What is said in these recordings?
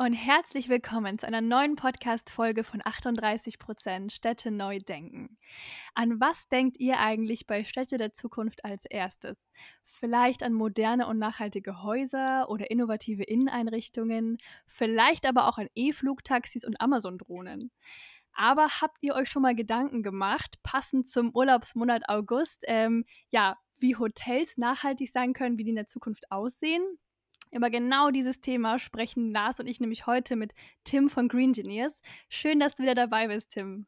Und herzlich willkommen zu einer neuen Podcast-Folge von 38% Städte neu denken. An was denkt ihr eigentlich bei Städte der Zukunft als erstes? Vielleicht an moderne und nachhaltige Häuser oder innovative Inneneinrichtungen, vielleicht aber auch an E-Flugtaxis und Amazon-Drohnen. Aber habt ihr euch schon mal Gedanken gemacht, passend zum Urlaubsmonat August, ähm, ja, wie Hotels nachhaltig sein können, wie die in der Zukunft aussehen? Über genau dieses Thema sprechen Lars und ich nämlich heute mit Tim von Green Engineers. Schön, dass du wieder dabei bist, Tim.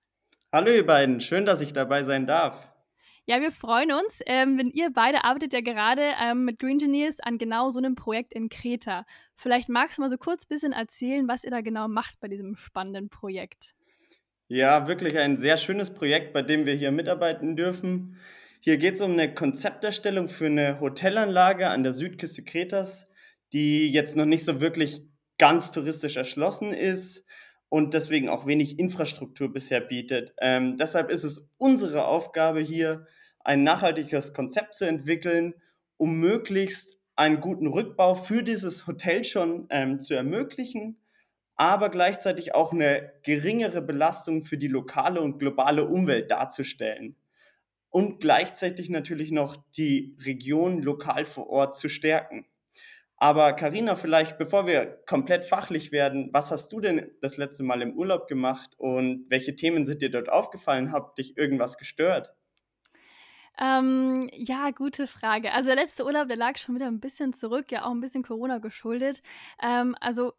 Hallo ihr beiden, schön, dass ich dabei sein darf. Ja, wir freuen uns, ähm, wenn ihr beide arbeitet ja gerade ähm, mit Green Engineers an genau so einem Projekt in Kreta. Vielleicht magst du mal so kurz ein bisschen erzählen, was ihr da genau macht bei diesem spannenden Projekt. Ja, wirklich ein sehr schönes Projekt, bei dem wir hier mitarbeiten dürfen. Hier geht es um eine Konzepterstellung für eine Hotelanlage an der Südküste Kretas die jetzt noch nicht so wirklich ganz touristisch erschlossen ist und deswegen auch wenig Infrastruktur bisher bietet. Ähm, deshalb ist es unsere Aufgabe hier, ein nachhaltiges Konzept zu entwickeln, um möglichst einen guten Rückbau für dieses Hotel schon ähm, zu ermöglichen, aber gleichzeitig auch eine geringere Belastung für die lokale und globale Umwelt darzustellen. Und gleichzeitig natürlich noch die Region lokal vor Ort zu stärken. Aber Karina, vielleicht bevor wir komplett fachlich werden, was hast du denn das letzte Mal im Urlaub gemacht und welche Themen sind dir dort aufgefallen? Hat dich irgendwas gestört? Ähm, ja, gute Frage. Also der letzte Urlaub, der lag schon wieder ein bisschen zurück, ja auch ein bisschen Corona geschuldet. Ähm, also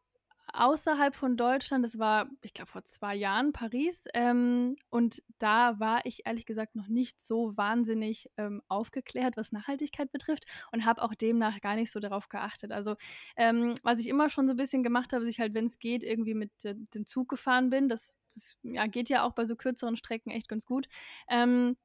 außerhalb von Deutschland, das war, ich glaube, vor zwei Jahren Paris. Ähm, und da war ich ehrlich gesagt noch nicht so wahnsinnig ähm, aufgeklärt, was Nachhaltigkeit betrifft und habe auch demnach gar nicht so darauf geachtet. Also, ähm, was ich immer schon so ein bisschen gemacht habe, ist ich halt, wenn es geht, irgendwie mit äh, dem Zug gefahren bin. Das, das ja, geht ja auch bei so kürzeren Strecken echt ganz gut. Ähm,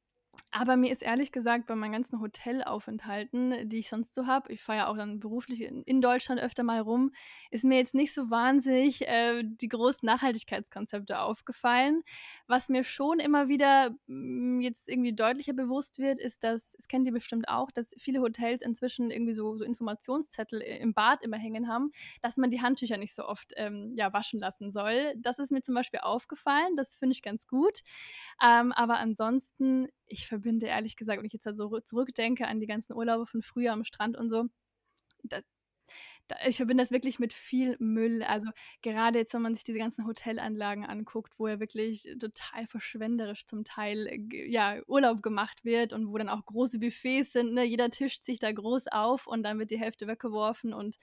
aber mir ist ehrlich gesagt bei meinen ganzen Hotelaufenthalten, die ich sonst so habe, ich fahre ja auch dann beruflich in, in, Deutschland öfter mal rum, ist mir jetzt nicht so wahnsinnig äh, die großen Nachhaltigkeitskonzepte aufgefallen. Was mir schon immer wieder mm, jetzt irgendwie deutlicher bewusst wird, ist, dass, das kennt ihr bestimmt auch, dass viele Hotels inzwischen irgendwie so, so Informationszettel im Bad immer hängen haben, dass man die Handtücher nicht so oft ähm, ja, waschen lassen soll. Das ist mir zum Beispiel aufgefallen, das finde ich ganz gut. Ähm, aber ansonsten, ich verbinde ehrlich gesagt, wenn ich jetzt so zurückdenke an die ganzen Urlaube von früher am Strand und so, ich verbinde das wirklich mit viel Müll. Also gerade jetzt, wenn man sich diese ganzen Hotelanlagen anguckt, wo ja wirklich total verschwenderisch zum Teil äh, ja, Urlaub gemacht wird und wo dann auch große Buffets sind. Ne? Jeder tischt sich da groß auf und dann wird die Hälfte weggeworfen und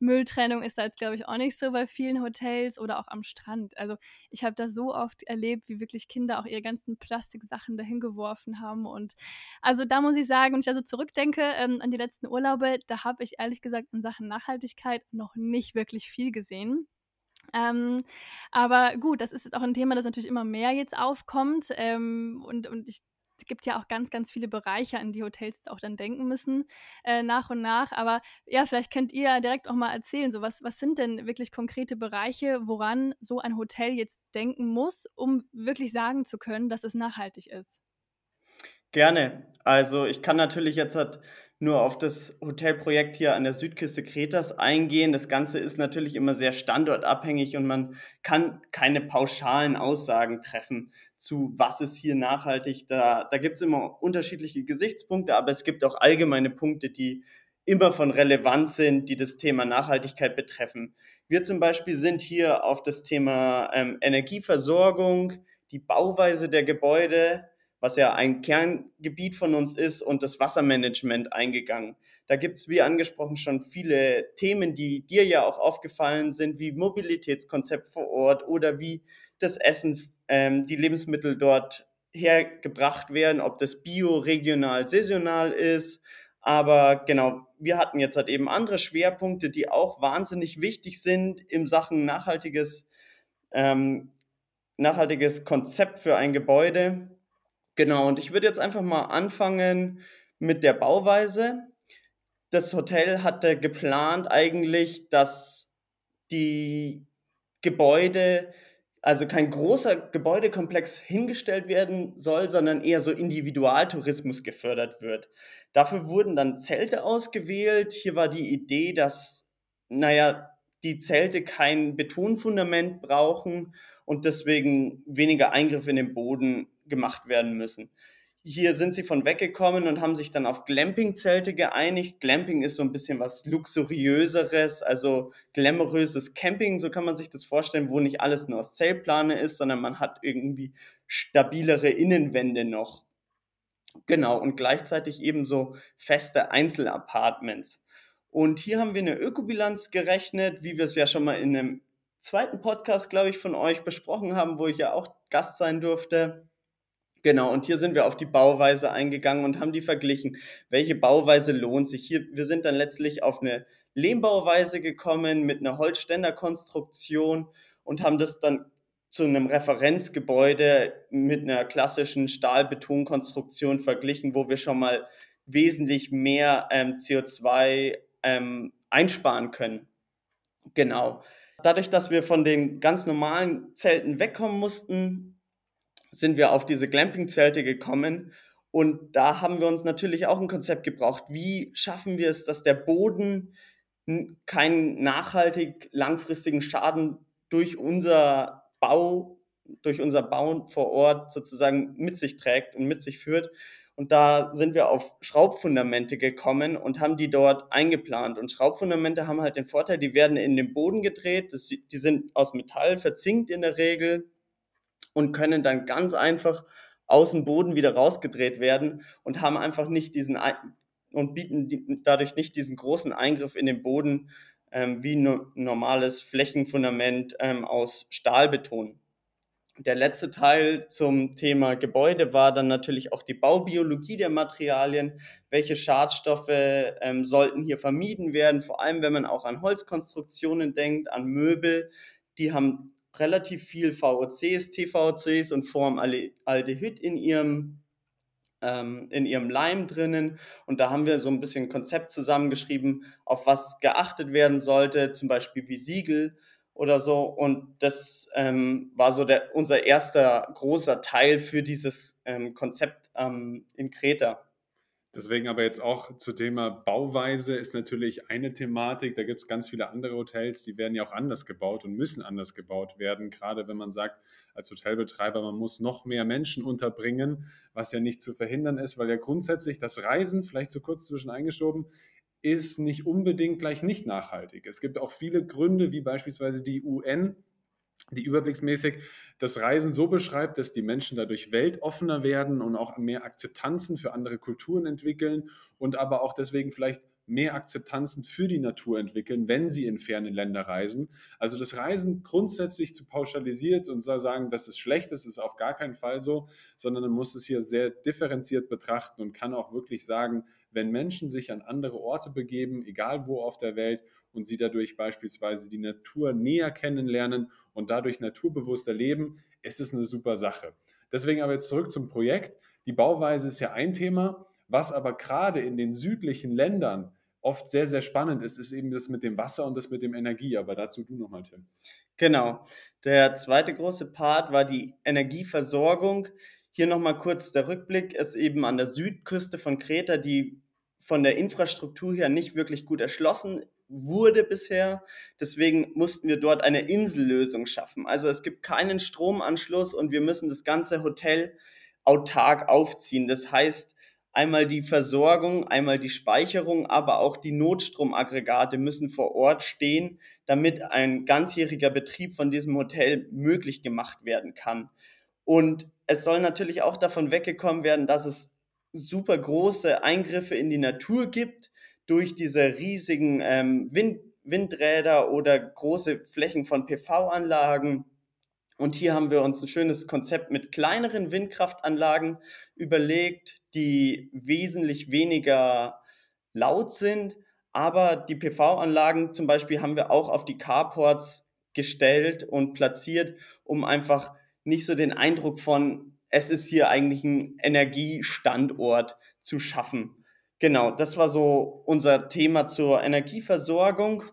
Mülltrennung ist da jetzt, glaube ich, auch nicht so bei vielen Hotels oder auch am Strand. Also ich habe da so oft erlebt, wie wirklich Kinder auch ihre ganzen Plastiksachen dahin geworfen haben. Und also da muss ich sagen, wenn ich also zurückdenke ähm, an die letzten Urlaube, da habe ich ehrlich gesagt in Sachen Nachhaltigkeit noch nicht wirklich viel gesehen. Ähm, aber gut, das ist jetzt auch ein Thema, das natürlich immer mehr jetzt aufkommt. Ähm, und, und ich es gibt ja auch ganz, ganz viele Bereiche, an die Hotels auch dann denken müssen, äh, nach und nach. Aber ja, vielleicht könnt ihr direkt auch mal erzählen, so was, was sind denn wirklich konkrete Bereiche, woran so ein Hotel jetzt denken muss, um wirklich sagen zu können, dass es nachhaltig ist? Gerne. Also ich kann natürlich jetzt halt nur auf das Hotelprojekt hier an der Südküste Kretas eingehen. Das Ganze ist natürlich immer sehr standortabhängig und man kann keine pauschalen Aussagen treffen zu, was ist hier nachhaltig. Da, da gibt es immer unterschiedliche Gesichtspunkte, aber es gibt auch allgemeine Punkte, die immer von Relevanz sind, die das Thema Nachhaltigkeit betreffen. Wir zum Beispiel sind hier auf das Thema ähm, Energieversorgung, die Bauweise der Gebäude, was ja ein Kerngebiet von uns ist, und das Wassermanagement eingegangen. Da gibt es, wie angesprochen, schon viele Themen, die dir ja auch aufgefallen sind, wie Mobilitätskonzept vor Ort oder wie das Essen, ähm, die Lebensmittel dort hergebracht werden, ob das bio, regional, saisonal ist. Aber genau, wir hatten jetzt halt eben andere Schwerpunkte, die auch wahnsinnig wichtig sind in Sachen nachhaltiges, ähm, nachhaltiges Konzept für ein Gebäude. Genau, und ich würde jetzt einfach mal anfangen mit der Bauweise. Das Hotel hatte geplant eigentlich, dass die Gebäude, also kein großer Gebäudekomplex hingestellt werden soll, sondern eher so Individualtourismus gefördert wird. Dafür wurden dann Zelte ausgewählt. Hier war die Idee, dass, naja, die Zelte kein Betonfundament brauchen und deswegen weniger Eingriffe in den Boden gemacht werden müssen. Hier sind sie von weggekommen und haben sich dann auf Glamping-Zelte geeinigt. Glamping ist so ein bisschen was luxuriöseres, also glamouröses Camping, so kann man sich das vorstellen, wo nicht alles nur aus Zeltplane ist, sondern man hat irgendwie stabilere Innenwände noch. Genau, und gleichzeitig ebenso feste Einzelapartments. Und hier haben wir eine Ökobilanz gerechnet, wie wir es ja schon mal in einem zweiten Podcast, glaube ich, von euch besprochen haben, wo ich ja auch Gast sein durfte. Genau, und hier sind wir auf die Bauweise eingegangen und haben die verglichen. Welche Bauweise lohnt sich? Hier, wir sind dann letztlich auf eine Lehmbauweise gekommen mit einer Holzständerkonstruktion und haben das dann zu einem Referenzgebäude mit einer klassischen Stahlbetonkonstruktion verglichen, wo wir schon mal wesentlich mehr ähm, CO2 ähm, einsparen können. Genau. Dadurch, dass wir von den ganz normalen Zelten wegkommen mussten, sind wir auf diese Glamping-Zelte gekommen. Und da haben wir uns natürlich auch ein Konzept gebraucht. Wie schaffen wir es, dass der Boden keinen nachhaltig langfristigen Schaden durch unser Bau, durch unser Bauen vor Ort sozusagen mit sich trägt und mit sich führt. Und da sind wir auf Schraubfundamente gekommen und haben die dort eingeplant. Und Schraubfundamente haben halt den Vorteil, die werden in den Boden gedreht. Das, die sind aus Metall verzinkt in der Regel und können dann ganz einfach aus dem Boden wieder rausgedreht werden und haben einfach nicht diesen und bieten dadurch nicht diesen großen Eingriff in den Boden ähm, wie ein normales Flächenfundament ähm, aus Stahlbeton. Der letzte Teil zum Thema Gebäude war dann natürlich auch die Baubiologie der Materialien. Welche Schadstoffe ähm, sollten hier vermieden werden, vor allem wenn man auch an Holzkonstruktionen denkt, an Möbel. Die haben relativ viel VOCs, TVCs und Formaldehyd in ihrem, ähm, in ihrem Leim drinnen. Und da haben wir so ein bisschen ein Konzept zusammengeschrieben, auf was geachtet werden sollte, zum Beispiel wie Siegel oder so. Und das ähm, war so der, unser erster großer Teil für dieses ähm, Konzept ähm, in Kreta. Deswegen aber jetzt auch zu Thema Bauweise ist natürlich eine Thematik. Da gibt es ganz viele andere Hotels, die werden ja auch anders gebaut und müssen anders gebaut werden. Gerade wenn man sagt, als Hotelbetreiber, man muss noch mehr Menschen unterbringen, was ja nicht zu verhindern ist, weil ja grundsätzlich das Reisen, vielleicht so kurz zwischen eingeschoben, ist nicht unbedingt gleich nicht nachhaltig. Es gibt auch viele Gründe, wie beispielsweise die UN, die überblicksmäßig das Reisen so beschreibt, dass die Menschen dadurch weltoffener werden und auch mehr Akzeptanzen für andere Kulturen entwickeln und aber auch deswegen vielleicht mehr Akzeptanzen für die Natur entwickeln, wenn sie in ferne Länder reisen. Also das Reisen grundsätzlich zu pauschalisiert und sagen, das ist schlecht, das ist auf gar keinen Fall so, sondern man muss es hier sehr differenziert betrachten und kann auch wirklich sagen, wenn Menschen sich an andere Orte begeben, egal wo auf der Welt, und sie dadurch beispielsweise die Natur näher kennenlernen und dadurch naturbewusster leben, ist es eine super Sache. Deswegen aber jetzt zurück zum Projekt. Die Bauweise ist ja ein Thema, was aber gerade in den südlichen Ländern oft sehr, sehr spannend ist, ist eben das mit dem Wasser und das mit dem Energie. Aber dazu du nochmal, Tim. Genau. Der zweite große Part war die Energieversorgung. Hier nochmal kurz der Rückblick, ist eben an der Südküste von Kreta, die von der Infrastruktur her nicht wirklich gut erschlossen wurde bisher. Deswegen mussten wir dort eine Insellösung schaffen. Also es gibt keinen Stromanschluss und wir müssen das ganze Hotel autark aufziehen. Das heißt, einmal die Versorgung, einmal die Speicherung, aber auch die Notstromaggregate müssen vor Ort stehen, damit ein ganzjähriger Betrieb von diesem Hotel möglich gemacht werden kann. Und es soll natürlich auch davon weggekommen werden, dass es super große Eingriffe in die Natur gibt durch diese riesigen ähm, Wind, Windräder oder große Flächen von PV-Anlagen. Und hier haben wir uns ein schönes Konzept mit kleineren Windkraftanlagen überlegt, die wesentlich weniger laut sind. Aber die PV-Anlagen zum Beispiel haben wir auch auf die Carports gestellt und platziert, um einfach nicht so den Eindruck von, es ist hier eigentlich ein Energiestandort zu schaffen. Genau, das war so unser Thema zur Energieversorgung.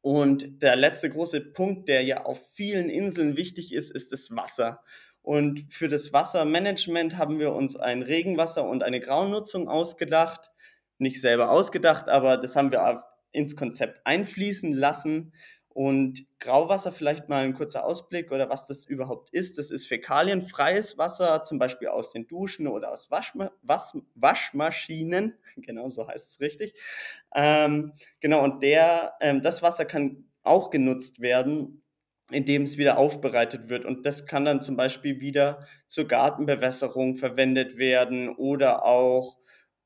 Und der letzte große Punkt, der ja auf vielen Inseln wichtig ist, ist das Wasser. Und für das Wassermanagement haben wir uns ein Regenwasser und eine Graunutzung ausgedacht. Nicht selber ausgedacht, aber das haben wir ins Konzept einfließen lassen. Und Grauwasser, vielleicht mal ein kurzer Ausblick oder was das überhaupt ist. Das ist fäkalienfreies Wasser, zum Beispiel aus den Duschen oder aus Waschma Was Waschmaschinen. Genau so heißt es richtig. Ähm, genau, und der, ähm, das Wasser kann auch genutzt werden, indem es wieder aufbereitet wird. Und das kann dann zum Beispiel wieder zur Gartenbewässerung verwendet werden oder auch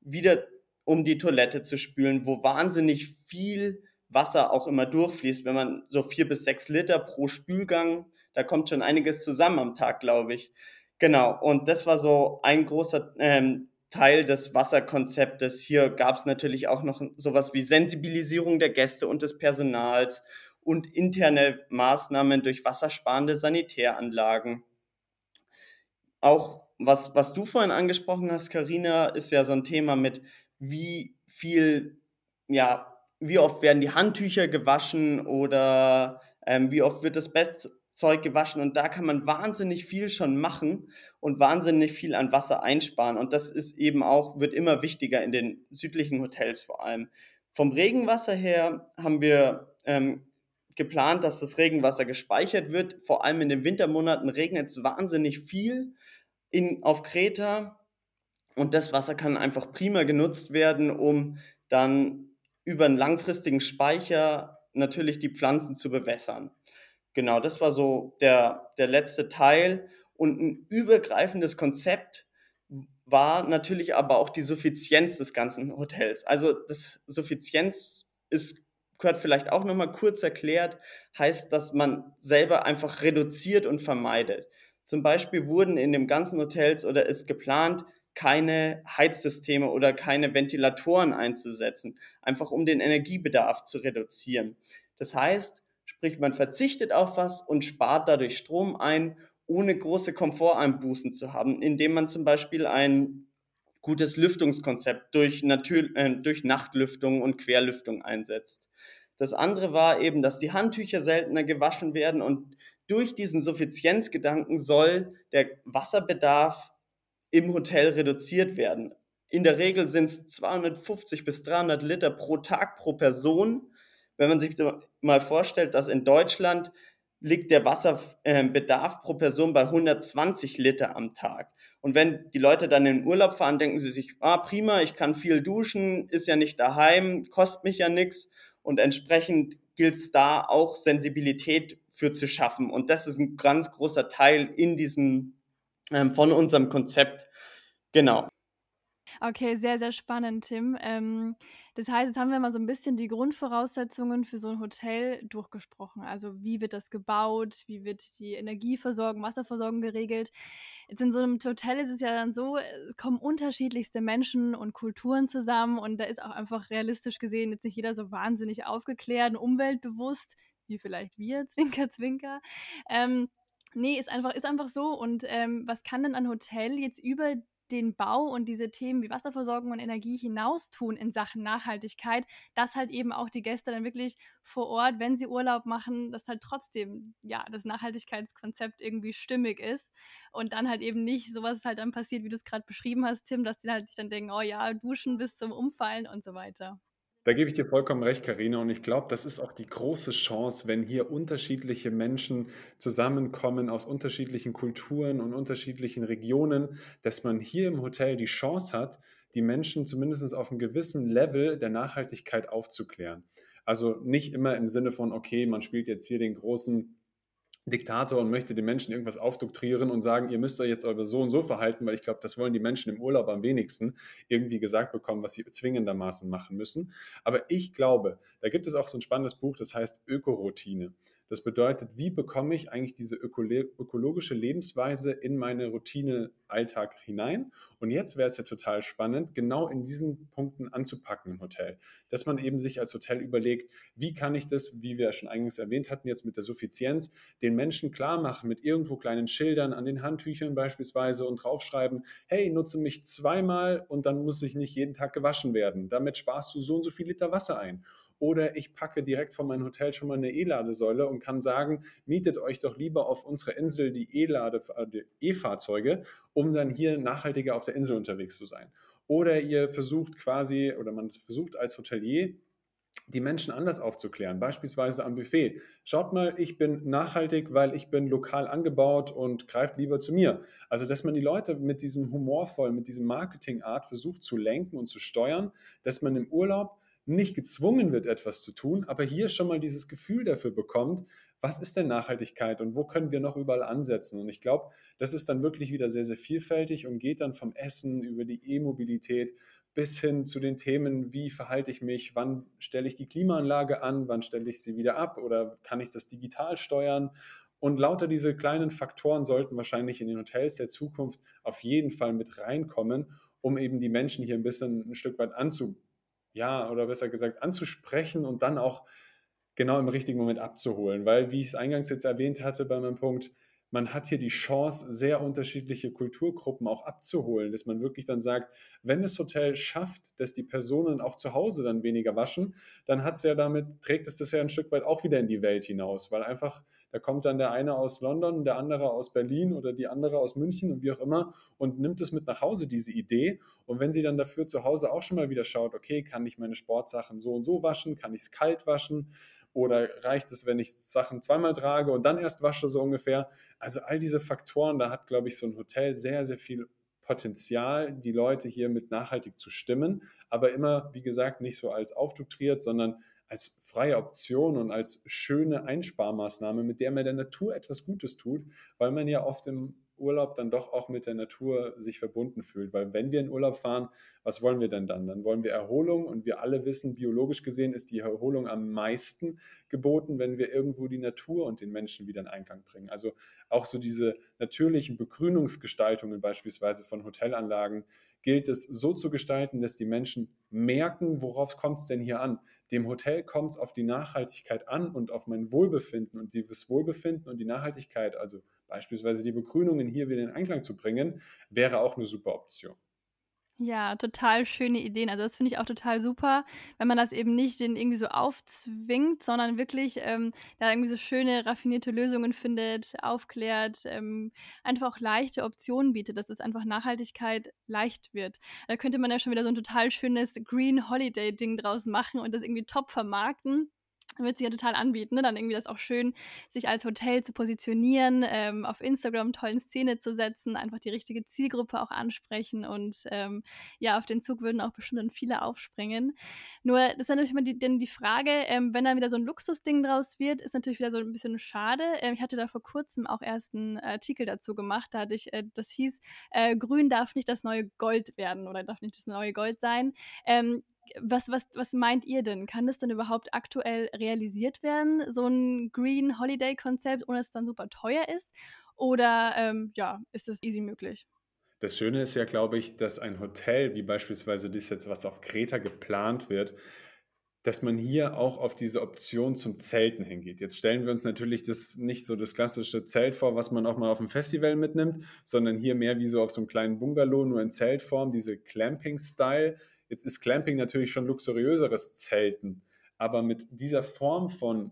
wieder um die Toilette zu spülen, wo wahnsinnig viel Wasser auch immer durchfließt. Wenn man so vier bis sechs Liter pro Spülgang, da kommt schon einiges zusammen am Tag, glaube ich. Genau, und das war so ein großer ähm, Teil des Wasserkonzeptes. Hier gab es natürlich auch noch sowas wie Sensibilisierung der Gäste und des Personals und interne Maßnahmen durch wassersparende Sanitäranlagen. Auch was, was du vorhin angesprochen hast, Karina, ist ja so ein Thema mit, wie viel ja, wie oft werden die Handtücher gewaschen oder ähm, wie oft wird das Bettzeug gewaschen und da kann man wahnsinnig viel schon machen und wahnsinnig viel an Wasser einsparen und das ist eben auch, wird immer wichtiger in den südlichen Hotels vor allem. Vom Regenwasser her haben wir ähm, geplant, dass das Regenwasser gespeichert wird. Vor allem in den Wintermonaten regnet es wahnsinnig viel in, auf Kreta und das Wasser kann einfach prima genutzt werden, um dann über einen langfristigen Speicher natürlich die Pflanzen zu bewässern. Genau, das war so der, der letzte Teil. Und ein übergreifendes Konzept war natürlich aber auch die Suffizienz des ganzen Hotels. Also das Suffizienz ist, gehört vielleicht auch nochmal kurz erklärt, heißt, dass man selber einfach reduziert und vermeidet. Zum Beispiel wurden in dem ganzen Hotels oder ist geplant, keine Heizsysteme oder keine Ventilatoren einzusetzen, einfach um den Energiebedarf zu reduzieren. Das heißt, sprich, man verzichtet auf was und spart dadurch Strom ein, ohne große Komforteinbußen zu haben, indem man zum Beispiel ein gutes Lüftungskonzept durch, Natür äh, durch Nachtlüftung und Querlüftung einsetzt. Das andere war eben, dass die Handtücher seltener gewaschen werden und durch diesen Suffizienzgedanken soll der Wasserbedarf im Hotel reduziert werden. In der Regel sind es 250 bis 300 Liter pro Tag pro Person. Wenn man sich mal vorstellt, dass in Deutschland liegt der Wasserbedarf pro Person bei 120 Liter am Tag. Und wenn die Leute dann in den Urlaub fahren, denken sie sich, ah prima, ich kann viel duschen, ist ja nicht daheim, kostet mich ja nichts. Und entsprechend gilt es da auch Sensibilität für zu schaffen. Und das ist ein ganz großer Teil in diesem ähm, von unserem Konzept. Genau. Okay, sehr, sehr spannend, Tim. Ähm, das heißt, jetzt haben wir mal so ein bisschen die Grundvoraussetzungen für so ein Hotel durchgesprochen. Also wie wird das gebaut, wie wird die Energieversorgung, Wasserversorgung geregelt. Jetzt in so einem Hotel ist es ja dann so, es kommen unterschiedlichste Menschen und Kulturen zusammen und da ist auch einfach realistisch gesehen jetzt nicht jeder so wahnsinnig aufgeklärt und umweltbewusst, wie vielleicht wir, Zwinker, Zwinker. Ähm, Ne, ist einfach ist einfach so. Und, ähm, was kann denn ein Hotel jetzt über den Bau und diese Themen wie Wasserversorgung und Energie hinaus tun in Sachen Nachhaltigkeit, dass halt eben auch die Gäste dann wirklich vor Ort, wenn sie Urlaub machen, dass halt trotzdem, ja, das Nachhaltigkeitskonzept irgendwie stimmig ist und dann halt eben nicht sowas halt dann passiert, wie du es gerade beschrieben hast, Tim, dass die halt sich dann denken: „Oh ja, duschen bis zum Umfallen“ und so weiter. Da gebe ich dir vollkommen recht, Karina. Und ich glaube, das ist auch die große Chance, wenn hier unterschiedliche Menschen zusammenkommen aus unterschiedlichen Kulturen und unterschiedlichen Regionen, dass man hier im Hotel die Chance hat, die Menschen zumindest auf einem gewissen Level der Nachhaltigkeit aufzuklären. Also nicht immer im Sinne von, okay, man spielt jetzt hier den großen Diktator und möchte den Menschen irgendwas aufdoktrieren und sagen, ihr müsst euch jetzt aber so und so verhalten, weil ich glaube, das wollen die Menschen im Urlaub am wenigsten irgendwie gesagt bekommen, was sie zwingendermaßen machen müssen. Aber ich glaube, da gibt es auch so ein spannendes Buch, das heißt Ökoroutine. Das bedeutet, wie bekomme ich eigentlich diese ökologische Lebensweise in meine Routine Alltag hinein? Und jetzt wäre es ja total spannend, genau in diesen Punkten anzupacken im Hotel. Dass man eben sich als Hotel überlegt, wie kann ich das, wie wir schon eingangs erwähnt hatten, jetzt mit der Suffizienz, den Menschen klar machen, mit irgendwo kleinen Schildern an den Handtüchern beispielsweise und draufschreiben, hey, nutze mich zweimal und dann muss ich nicht jeden Tag gewaschen werden. Damit sparst du so und so viel Liter Wasser ein. Oder ich packe direkt von meinem Hotel schon mal eine E-Ladesäule und kann sagen, mietet euch doch lieber auf unserer Insel die äh, E-Fahrzeuge, um dann hier nachhaltiger auf der Insel unterwegs zu sein. Oder ihr versucht quasi, oder man versucht als Hotelier, die Menschen anders aufzuklären, beispielsweise am Buffet. Schaut mal, ich bin nachhaltig, weil ich bin lokal angebaut und greift lieber zu mir. Also, dass man die Leute mit diesem humorvoll, mit diesem Marketingart versucht zu lenken und zu steuern, dass man im Urlaub nicht gezwungen wird, etwas zu tun, aber hier schon mal dieses Gefühl dafür bekommt, was ist denn Nachhaltigkeit und wo können wir noch überall ansetzen? Und ich glaube, das ist dann wirklich wieder sehr, sehr vielfältig und geht dann vom Essen über die E-Mobilität bis hin zu den Themen, wie verhalte ich mich, wann stelle ich die Klimaanlage an, wann stelle ich sie wieder ab oder kann ich das digital steuern. Und lauter diese kleinen Faktoren sollten wahrscheinlich in den Hotels der Zukunft auf jeden Fall mit reinkommen, um eben die Menschen hier ein bisschen ein Stück weit anzu, ja, oder besser gesagt anzusprechen und dann auch genau im richtigen Moment abzuholen. Weil, wie ich es eingangs jetzt erwähnt hatte bei meinem Punkt, man hat hier die Chance, sehr unterschiedliche Kulturgruppen auch abzuholen, dass man wirklich dann sagt, wenn das Hotel schafft, dass die Personen auch zu Hause dann weniger waschen, dann hat es ja damit, trägt es das ja ein Stück weit auch wieder in die Welt hinaus, weil einfach, da kommt dann der eine aus London, der andere aus Berlin oder die andere aus München und wie auch immer und nimmt es mit nach Hause, diese Idee. Und wenn sie dann dafür zu Hause auch schon mal wieder schaut, okay, kann ich meine Sportsachen so und so waschen, kann ich es kalt waschen, oder reicht es, wenn ich Sachen zweimal trage und dann erst wasche, so ungefähr? Also all diese Faktoren, da hat, glaube ich, so ein Hotel sehr, sehr viel Potenzial, die Leute hier mit nachhaltig zu stimmen, aber immer, wie gesagt, nicht so als aufdoktriert, sondern als freie Option und als schöne Einsparmaßnahme, mit der man der Natur etwas Gutes tut, weil man ja oft im Urlaub dann doch auch mit der Natur sich verbunden fühlt. Weil wenn wir in Urlaub fahren, was wollen wir denn dann? Dann wollen wir Erholung und wir alle wissen, biologisch gesehen ist die Erholung am meisten geboten, wenn wir irgendwo die Natur und den Menschen wieder in Einklang bringen. Also auch so diese natürlichen Begrünungsgestaltungen beispielsweise von Hotelanlagen gilt es so zu gestalten, dass die Menschen merken, worauf kommt es denn hier an. Dem Hotel kommt es auf die Nachhaltigkeit an und auf mein Wohlbefinden und dieses Wohlbefinden und die Nachhaltigkeit, also beispielsweise die Begrünungen hier wieder in Einklang zu bringen, wäre auch eine super Option. Ja, total schöne Ideen. Also das finde ich auch total super, wenn man das eben nicht den irgendwie so aufzwingt, sondern wirklich ähm, da irgendwie so schöne, raffinierte Lösungen findet, aufklärt, ähm, einfach auch leichte Optionen bietet, dass es einfach Nachhaltigkeit leicht wird. Da könnte man ja schon wieder so ein total schönes Green Holiday Ding draus machen und das irgendwie top vermarkten wird sich ja total anbieten, ne? dann irgendwie das auch schön, sich als Hotel zu positionieren, ähm, auf Instagram tollen Szene zu setzen, einfach die richtige Zielgruppe auch ansprechen und ähm, ja, auf den Zug würden auch bestimmt dann viele aufspringen. Nur, das ist natürlich immer die, denn die Frage, ähm, wenn dann wieder so ein Luxusding draus wird, ist natürlich wieder so ein bisschen schade. Ähm, ich hatte da vor kurzem auch erst einen Artikel dazu gemacht, da hatte ich, äh, das hieß, äh, Grün darf nicht das neue Gold werden oder darf nicht das neue Gold sein. Was, was, was meint ihr denn? Kann das denn überhaupt aktuell realisiert werden, so ein Green Holiday-Konzept, ohne dass es dann super teuer ist? Oder ähm, ja, ist das easy möglich? Das Schöne ist ja, glaube ich, dass ein Hotel, wie beispielsweise das jetzt, was auf Kreta geplant wird, dass man hier auch auf diese Option zum Zelten hingeht. Jetzt stellen wir uns natürlich das nicht so das klassische Zelt vor, was man auch mal auf dem Festival mitnimmt, sondern hier mehr wie so auf so einem kleinen Bungalow, nur in Zeltform, diese Clamping-Style Jetzt ist Clamping natürlich schon luxuriöseres Zelten, aber mit dieser Form von,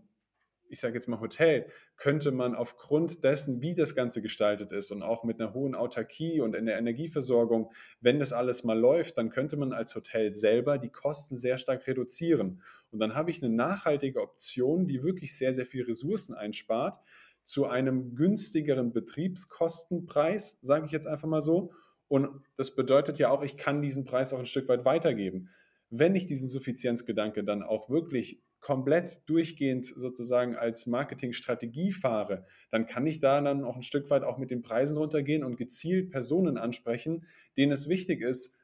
ich sage jetzt mal Hotel, könnte man aufgrund dessen, wie das Ganze gestaltet ist und auch mit einer hohen Autarkie und in der Energieversorgung, wenn das alles mal läuft, dann könnte man als Hotel selber die Kosten sehr stark reduzieren. Und dann habe ich eine nachhaltige Option, die wirklich sehr, sehr viel Ressourcen einspart, zu einem günstigeren Betriebskostenpreis, sage ich jetzt einfach mal so und das bedeutet ja auch, ich kann diesen Preis auch ein Stück weit weitergeben. Wenn ich diesen Suffizienzgedanke dann auch wirklich komplett durchgehend sozusagen als Marketingstrategie fahre, dann kann ich da dann auch ein Stück weit auch mit den Preisen runtergehen und gezielt Personen ansprechen, denen es wichtig ist,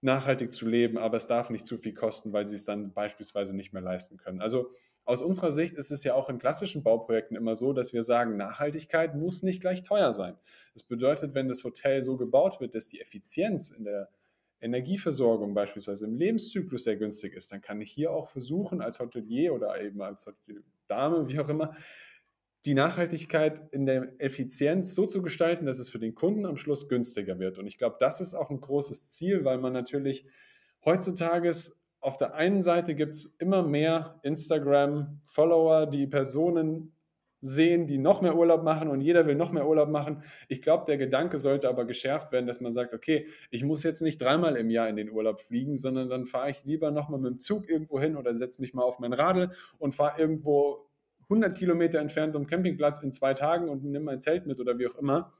nachhaltig zu leben, aber es darf nicht zu viel kosten, weil sie es dann beispielsweise nicht mehr leisten können. Also aus unserer Sicht ist es ja auch in klassischen Bauprojekten immer so, dass wir sagen, Nachhaltigkeit muss nicht gleich teuer sein. Das bedeutet, wenn das Hotel so gebaut wird, dass die Effizienz in der Energieversorgung beispielsweise im Lebenszyklus sehr günstig ist, dann kann ich hier auch versuchen, als Hotelier oder eben als Dame, wie auch immer, die Nachhaltigkeit in der Effizienz so zu gestalten, dass es für den Kunden am Schluss günstiger wird. Und ich glaube, das ist auch ein großes Ziel, weil man natürlich heutzutage auf der einen Seite gibt es immer mehr Instagram-Follower, die Personen sehen, die noch mehr Urlaub machen und jeder will noch mehr Urlaub machen. Ich glaube, der Gedanke sollte aber geschärft werden, dass man sagt, okay, ich muss jetzt nicht dreimal im Jahr in den Urlaub fliegen, sondern dann fahre ich lieber nochmal mit dem Zug irgendwo hin oder setze mich mal auf mein Radl und fahre irgendwo 100 Kilometer entfernt um Campingplatz in zwei Tagen und nehme mein Zelt mit oder wie auch immer.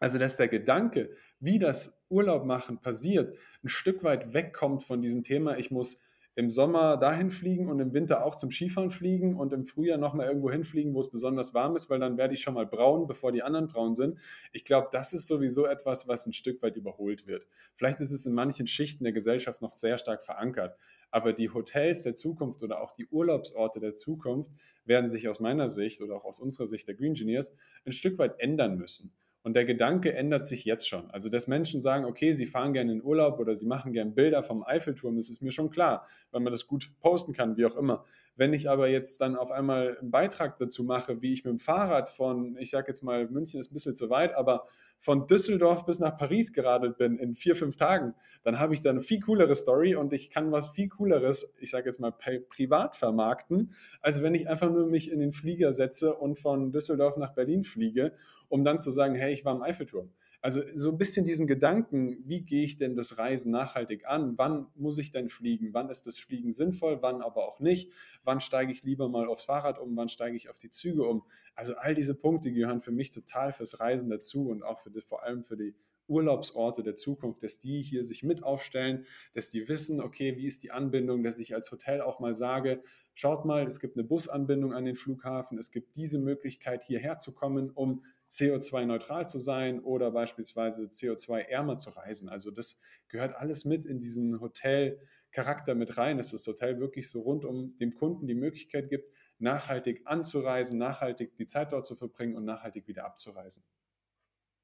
Also, dass der Gedanke, wie das Urlaub machen passiert, ein Stück weit wegkommt von diesem Thema, ich muss im Sommer dahin fliegen und im Winter auch zum Skifahren fliegen und im Frühjahr nochmal irgendwo hinfliegen, wo es besonders warm ist, weil dann werde ich schon mal braun, bevor die anderen braun sind. Ich glaube, das ist sowieso etwas, was ein Stück weit überholt wird. Vielleicht ist es in manchen Schichten der Gesellschaft noch sehr stark verankert, aber die Hotels der Zukunft oder auch die Urlaubsorte der Zukunft werden sich aus meiner Sicht oder auch aus unserer Sicht der Green Engineers ein Stück weit ändern müssen. Und der Gedanke ändert sich jetzt schon. Also, dass Menschen sagen, okay, sie fahren gerne in Urlaub oder sie machen gerne Bilder vom Eiffelturm, das ist mir schon klar, weil man das gut posten kann, wie auch immer. Wenn ich aber jetzt dann auf einmal einen Beitrag dazu mache, wie ich mit dem Fahrrad von, ich sage jetzt mal, München ist ein bisschen zu weit, aber von Düsseldorf bis nach Paris geradelt bin in vier, fünf Tagen, dann habe ich da eine viel coolere Story und ich kann was viel cooleres, ich sage jetzt mal, privat vermarkten, als wenn ich einfach nur mich in den Flieger setze und von Düsseldorf nach Berlin fliege, um dann zu sagen, hey, ich war im Eiffelturm. Also so ein bisschen diesen Gedanken, wie gehe ich denn das Reisen nachhaltig an? Wann muss ich denn fliegen? Wann ist das Fliegen sinnvoll? Wann aber auch nicht? Wann steige ich lieber mal aufs Fahrrad um? Wann steige ich auf die Züge um? Also all diese Punkte gehören für mich total fürs Reisen dazu und auch für die, vor allem für die Urlaubsorte der Zukunft, dass die hier sich mit aufstellen, dass die wissen, okay, wie ist die Anbindung, dass ich als Hotel auch mal sage, schaut mal, es gibt eine Busanbindung an den Flughafen, es gibt diese Möglichkeit hierher zu kommen, um CO2-neutral zu sein oder beispielsweise CO2-ärmer zu reisen. Also das gehört alles mit in diesen Hotelcharakter mit rein, dass das Hotel wirklich so rund um dem Kunden die Möglichkeit gibt, nachhaltig anzureisen, nachhaltig die Zeit dort zu verbringen und nachhaltig wieder abzureisen.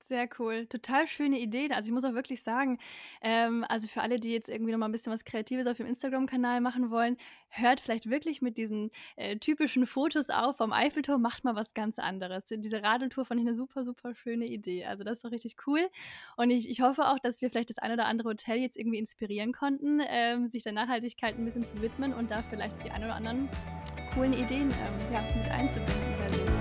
Sehr cool. Total schöne Idee. Also, ich muss auch wirklich sagen, ähm, also für alle, die jetzt irgendwie noch mal 'n bisschen was Kreatives auf dem Instagram-Kanal machen wollen, hört vielleicht wirklich mit diesen, äh, typischen Fotos auf vom Eiffelturm, macht mal was ganz anderes. Diese Radeltour fand ich eine super, super schöne Idee. Also, das ist doch richtig cool. Und ich ich hoffe auch, dass wir vielleicht das ein oder andere Hotel jetzt irgendwie inspirieren konnten, ähm, sich der Nachhaltigkeit ein bisschen zu widmen und da vielleicht die ein oder anderen coolen Ideen, ähm, ja, mit einzubinden in